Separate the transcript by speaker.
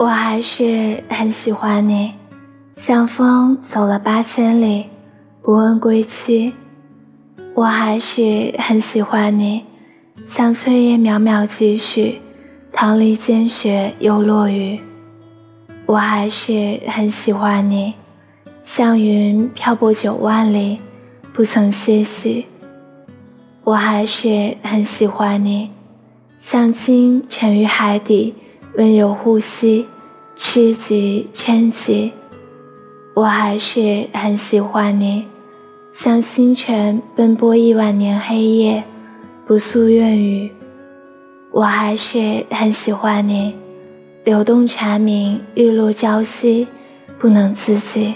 Speaker 1: 我还是很喜欢你，像风走了八千里，不问归期。我还是很喜欢你，像翠叶渺渺几许，棠梨煎雪又落雨。我还是很喜欢你，像云漂泊九万里，不曾歇息。我还是很喜欢你，像鲸沉于海底，温柔呼吸，吃极嗔极。我还是很喜欢你。像星辰奔波亿万年黑夜，不诉怨语。我还是很喜欢你，流动蝉鸣，日落朝夕，不能自己。